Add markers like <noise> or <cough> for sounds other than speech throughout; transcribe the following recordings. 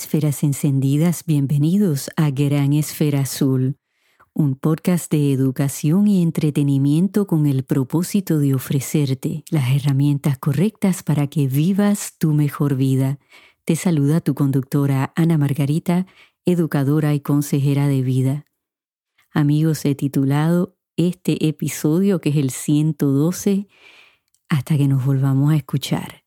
Esferas encendidas, bienvenidos a Gran Esfera Azul, un podcast de educación y entretenimiento con el propósito de ofrecerte las herramientas correctas para que vivas tu mejor vida. Te saluda tu conductora Ana Margarita, educadora y consejera de vida. Amigos, he titulado este episodio, que es el 112, hasta que nos volvamos a escuchar.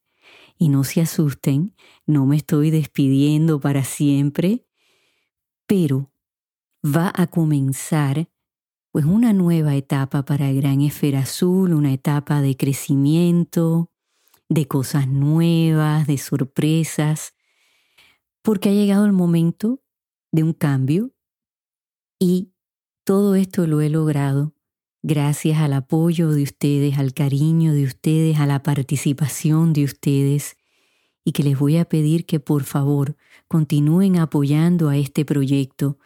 Y no se asusten, no me estoy despidiendo para siempre, pero va a comenzar pues una nueva etapa para Gran Esfera Azul, una etapa de crecimiento, de cosas nuevas, de sorpresas, porque ha llegado el momento de un cambio y todo esto lo he logrado gracias al apoyo de ustedes, al cariño de ustedes, a la participación de ustedes y que les voy a pedir que por favor continúen apoyando a este proyecto.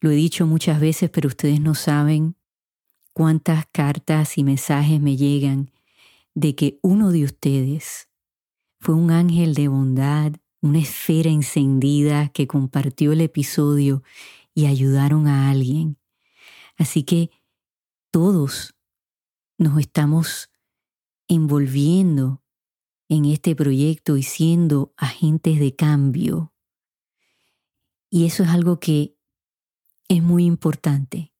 Lo he dicho muchas veces, pero ustedes no saben cuántas cartas y mensajes me llegan de que uno de ustedes fue un ángel de bondad, una esfera encendida que compartió el episodio y ayudaron a alguien. Así que todos nos estamos envolviendo en este proyecto y siendo agentes de cambio. Y eso es algo que es muy importante,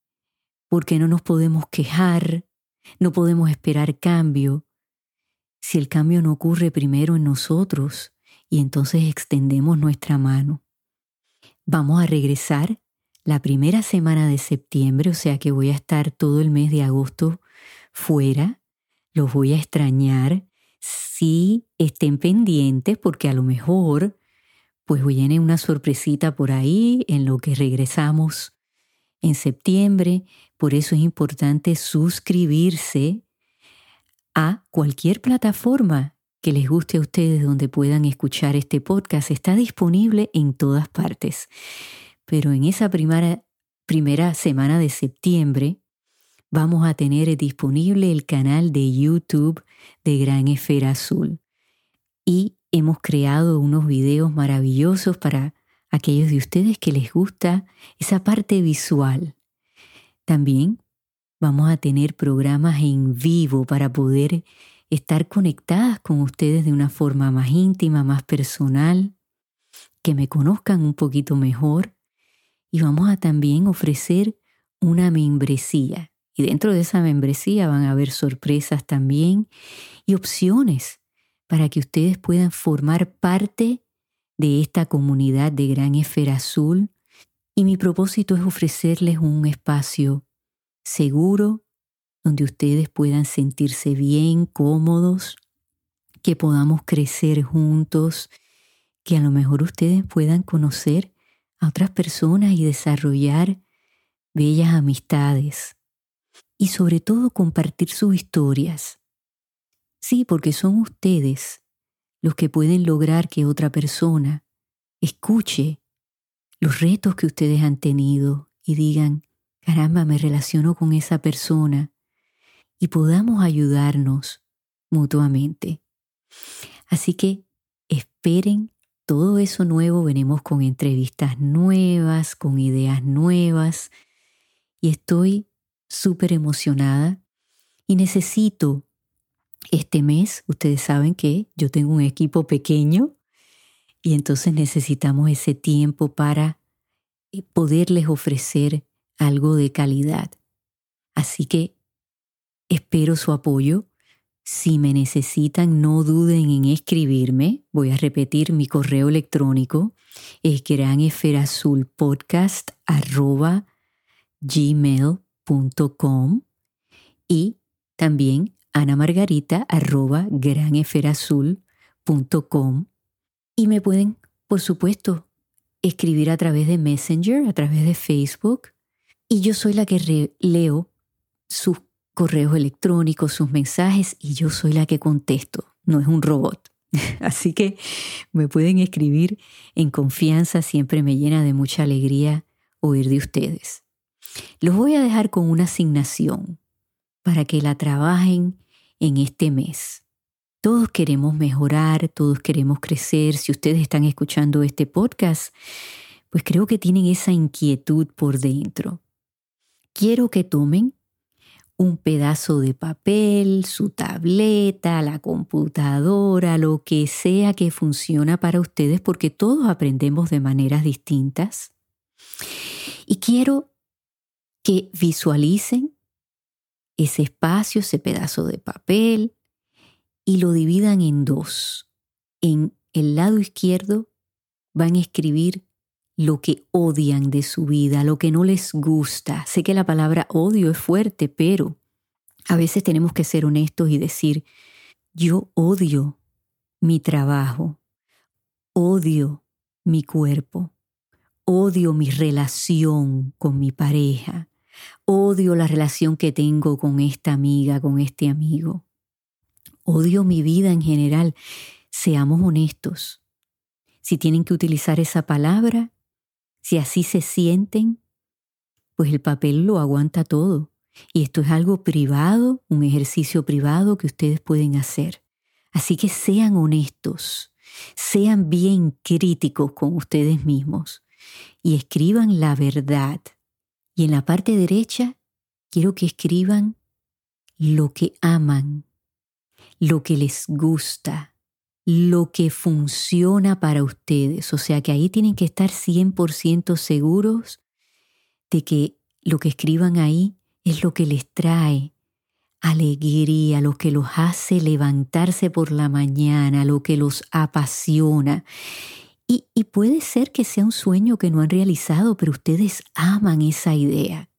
porque no nos podemos quejar, no podemos esperar cambio, si el cambio no ocurre primero en nosotros y entonces extendemos nuestra mano. Vamos a regresar la primera semana de septiembre, o sea que voy a estar todo el mes de agosto fuera, los voy a extrañar. Sí, estén pendientes porque a lo mejor pues viene una sorpresita por ahí en lo que regresamos en septiembre. Por eso es importante suscribirse a cualquier plataforma que les guste a ustedes donde puedan escuchar este podcast. Está disponible en todas partes. Pero en esa primera, primera semana de septiembre vamos a tener disponible el canal de YouTube de Gran Esfera Azul. Y hemos creado unos videos maravillosos para aquellos de ustedes que les gusta esa parte visual. También vamos a tener programas en vivo para poder estar conectadas con ustedes de una forma más íntima, más personal, que me conozcan un poquito mejor y vamos a también ofrecer una membresía. Y dentro de esa membresía van a haber sorpresas también y opciones para que ustedes puedan formar parte de esta comunidad de Gran Esfera Azul. Y mi propósito es ofrecerles un espacio seguro donde ustedes puedan sentirse bien, cómodos, que podamos crecer juntos, que a lo mejor ustedes puedan conocer otras personas y desarrollar bellas amistades. Y sobre todo compartir sus historias. Sí, porque son ustedes los que pueden lograr que otra persona escuche los retos que ustedes han tenido y digan, caramba, me relaciono con esa persona y podamos ayudarnos mutuamente. Así que esperen todo eso nuevo, venimos con entrevistas nuevas, con ideas nuevas y estoy súper emocionada y necesito este mes, ustedes saben que yo tengo un equipo pequeño y entonces necesitamos ese tiempo para eh, poderles ofrecer algo de calidad. Así que espero su apoyo si me necesitan, no duden en escribirme. Voy a repetir mi correo electrónico. Es gmail.com y también anamargarita.granesferazul.com y me pueden, por supuesto, escribir a través de Messenger, a través de Facebook y yo soy la que leo sus correos electrónicos, sus mensajes y yo soy la que contesto, no es un robot. <laughs> Así que me pueden escribir en confianza, siempre me llena de mucha alegría oír de ustedes. Los voy a dejar con una asignación para que la trabajen en este mes. Todos queremos mejorar, todos queremos crecer. Si ustedes están escuchando este podcast, pues creo que tienen esa inquietud por dentro. Quiero que tomen un pedazo de papel, su tableta, la computadora, lo que sea que funciona para ustedes, porque todos aprendemos de maneras distintas. Y quiero que visualicen ese espacio, ese pedazo de papel, y lo dividan en dos. En el lado izquierdo van a escribir lo que odian de su vida, lo que no les gusta. Sé que la palabra odio es fuerte, pero a veces tenemos que ser honestos y decir, yo odio mi trabajo, odio mi cuerpo, odio mi relación con mi pareja, odio la relación que tengo con esta amiga, con este amigo odio mi vida en general. Seamos honestos. Si tienen que utilizar esa palabra, si así se sienten, pues el papel lo aguanta todo. Y esto es algo privado, un ejercicio privado que ustedes pueden hacer. Así que sean honestos, sean bien críticos con ustedes mismos y escriban la verdad. Y en la parte derecha quiero que escriban lo que aman, lo que les gusta, lo que funciona para ustedes. O sea que ahí tienen que estar 100% seguros de que lo que escriban ahí es lo que les trae alegría, lo que los hace levantarse por la mañana, lo que los apasiona. Y, y, puede ser que sea un sueño que no han realizado, pero ustedes aman esa idea.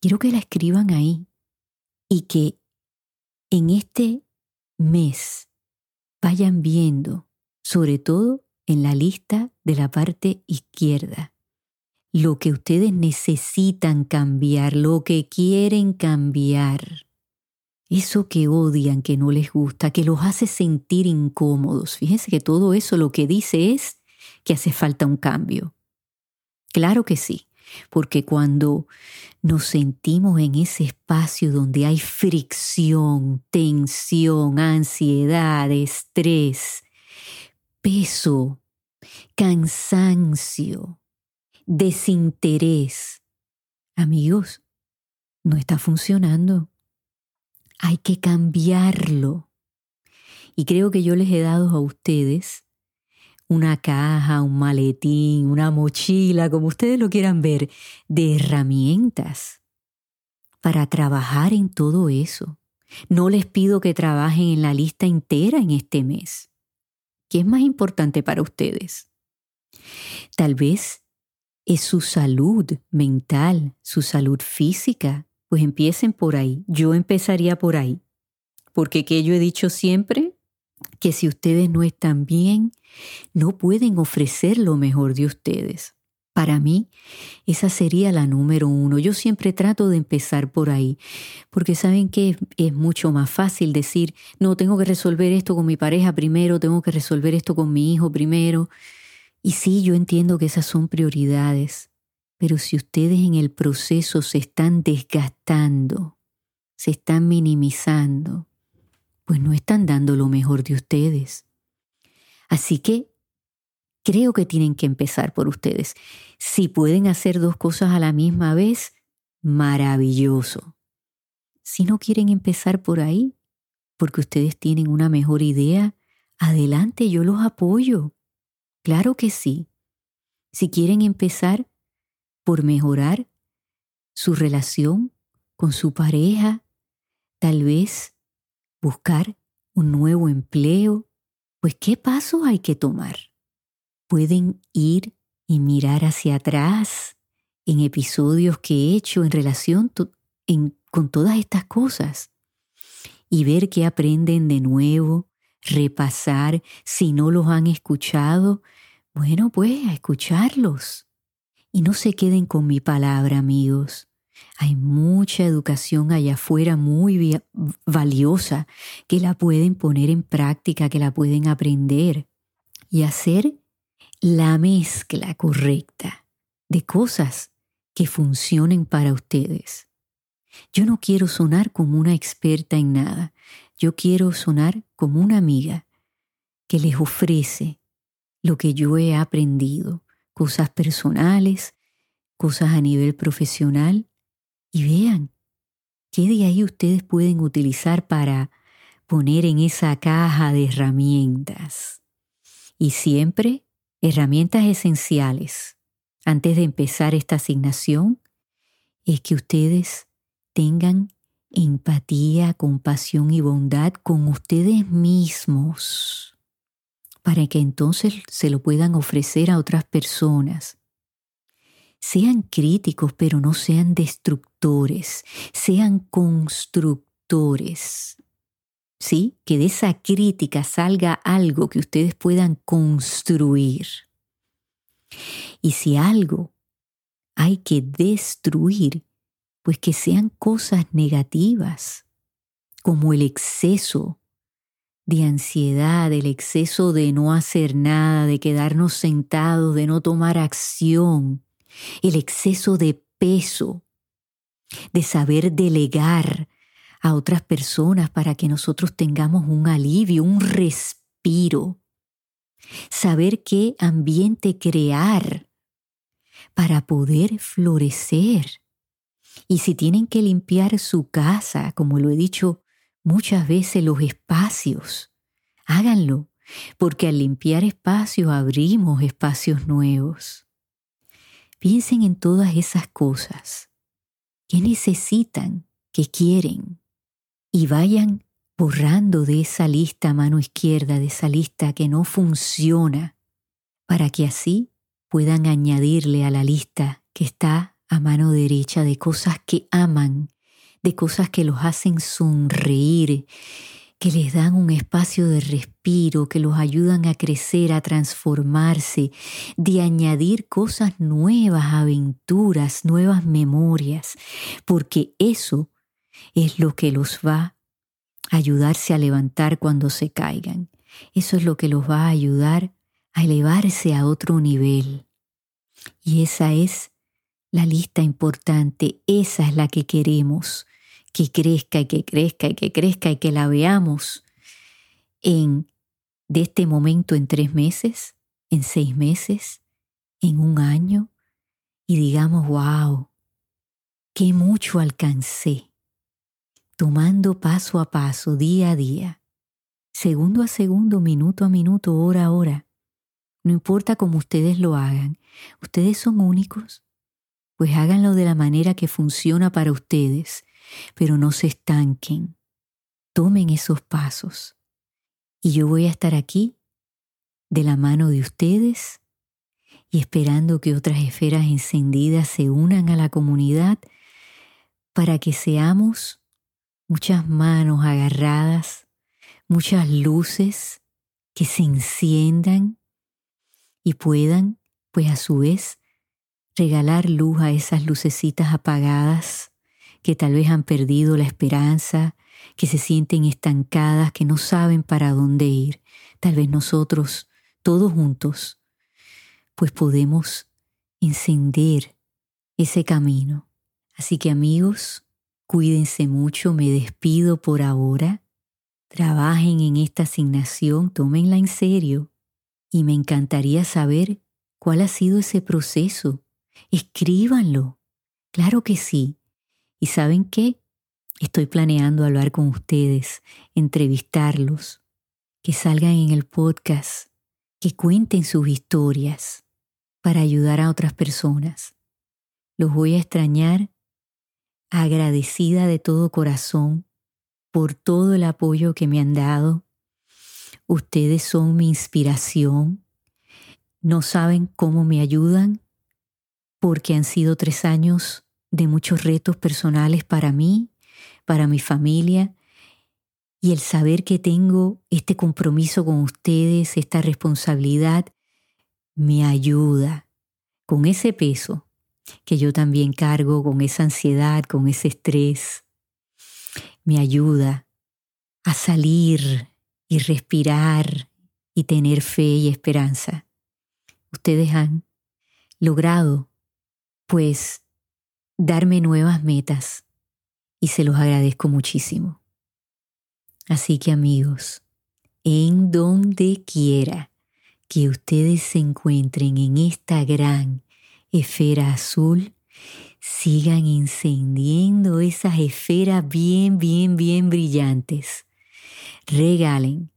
Quiero que la escriban ahí y que en este mes vayan viendo, sobre todo en la lista de la parte izquierda, lo que ustedes necesitan cambiar, lo que quieren cambiar. Eso que odian, que no les gusta, que los hace sentir incómodos. Fíjense que todo eso lo que dice es que hace falta un cambio. Claro que sí porque cuando nos sentimos en ese espacio donde hay fricción, tensión, ansiedad, estrés, peso, cansancio, desinterés, amigos, no está funcionando. Hay que cambiarlo. Y creo que yo les he dado a ustedes una caja, un maletín, una mochila, como ustedes lo quieran ver, de herramientas para trabajar en todo eso. No les pido que trabajen en la lista entera en este mes. ¿Qué es más importante para ustedes? Tal vez es su salud mental, su salud física. Pues empiecen por ahí. Yo empezaría por ahí. Porque que yo he dicho siempre, que si ustedes no están bien, no pueden ofrecer lo mejor de ustedes. Para mí, esa sería la número uno. Yo siempre trato de empezar por ahí, porque saben que es, mucho más fácil decir, no, tengo que resolver esto con mi pareja primero, tengo que resolver esto con mi hijo primero. Y sí, yo entiendo que esas son prioridades, pero si ustedes en el proceso se están desgastando, se están minimizando, pues no están dando lo mejor de ustedes. Así que creo que tienen que empezar por ustedes. Si pueden hacer dos cosas a la misma vez, maravilloso. Si no quieren empezar por ahí, porque ustedes tienen una mejor idea, adelante, yo los apoyo. Claro que sí. Si quieren empezar por mejorar su relación con su pareja, tal vez buscar un nuevo empleo, pues ¿qué pasos hay que tomar? Pueden ir y mirar hacia atrás en episodios que he hecho en relación con todas estas cosas y ver qué aprenden de nuevo, repasar si no los han escuchado, bueno, pues a escucharlos. Y no se queden con mi palabra, amigos. Hay mucha educación allá afuera muy valiosa que la pueden poner en práctica, que la pueden aprender y hacer la mezcla correcta de cosas que funcionen para ustedes. Yo no quiero sonar como una experta en nada. yo quiero sonar como una amiga que les ofrece lo que yo he aprendido, cosas personales, cosas a nivel profesional, y vean qué de ahí ustedes pueden utilizar para poner en esa caja de herramientas. Y siempre herramientas esenciales antes de empezar esta asignación es que ustedes tengan empatía, compasión y bondad con ustedes mismos para que entonces se lo puedan ofrecer a otras personas. Sean críticos, pero no sean destructores, sean constructores. ¿Sí? Que de esa crítica salga algo que ustedes puedan construir. Y si algo hay que destruir, pues que sean cosas negativas, como el exceso de ansiedad, el exceso de no hacer nada, de quedarnos sentados, de no tomar acción, el exceso de peso, de saber delegar a otras personas para que nosotros tengamos un alivio, un respiro, saber qué ambiente crear para poder florecer y si tienen que limpiar su casa, como lo he dicho muchas veces, los espacios, háganlo, porque al limpiar espacios abrimos espacios nuevos. Piensen en todas esas cosas. ¿Qué necesitan? ¿Qué quieren? Y vayan borrando de esa lista mano izquierda, de esa lista que no funciona, para que así puedan añadirle a la lista que está a mano derecha de cosas que aman, de cosas que los hacen sonreír, que les dan un espacio de respiro, que los ayudan a crecer, a transformarse, de añadir cosas nuevas, aventuras, nuevas memorias, porque eso es lo que los va a ayudarse a levantar cuando se caigan. Eso es lo que los va a ayudar a elevarse a otro nivel. Y esa es la lista importante, esa es la que queremos, que crezca y que crezca y que crezca y que la veamos en de este momento en tres meses, en seis meses, en un año, y digamos, wow, qué mucho alcancé, tomando paso a paso, día a día, segundo a segundo, minuto a minuto, hora a hora. No importa cómo ustedes lo hagan, ustedes son únicos, pues háganlo de la manera que funciona para ustedes, pero no se estanquen. Tomen esos pasos. Y yo voy a estar aquí de la mano de ustedes y esperando que otras esferas encendidas se unan a la comunidad para que seamos muchas manos agarradas, muchas luces que se enciendan y puedan, pues a su vez, regalar luz a esas lucecitas apagadas que tal vez han perdido la esperanza, que se sienten estancadas, que no saben para dónde ir. Tal vez nosotros, todos juntos, pues podemos encender ese camino. Así que amigos, cuídense mucho, me despido por ahora. Trabajen en esta asignación, tómenla en serio y me encantaría saber cuál ha sido ese proceso Escríbanlo. Claro que sí. ¿Y saben qué? Estoy planeando hablar con ustedes, entrevistarlos, que salgan en el podcast, que cuenten sus historias para ayudar a otras personas. Los voy a extrañar, agradecida de todo corazón por todo el apoyo que me han dado. Ustedes son mi inspiración. No saben cómo me ayudan porque han sido tres años de muchos retos personales para mí, para mi familia, y el saber que tengo este compromiso con ustedes, esta responsabilidad, me ayuda con ese peso que yo también cargo, con esa ansiedad, con ese estrés, me ayuda a salir y respirar y tener fe y esperanza. Ustedes han logrado pues darme nuevas metas y se los agradezco muchísimo. Así que amigos, en donde quiera que ustedes se encuentren en esta gran esfera azul, sigan encendiendo esas esferas bien, bien, bien brillantes. Regalen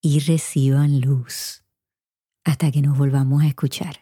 y reciban luz hasta que nos volvamos a escuchar.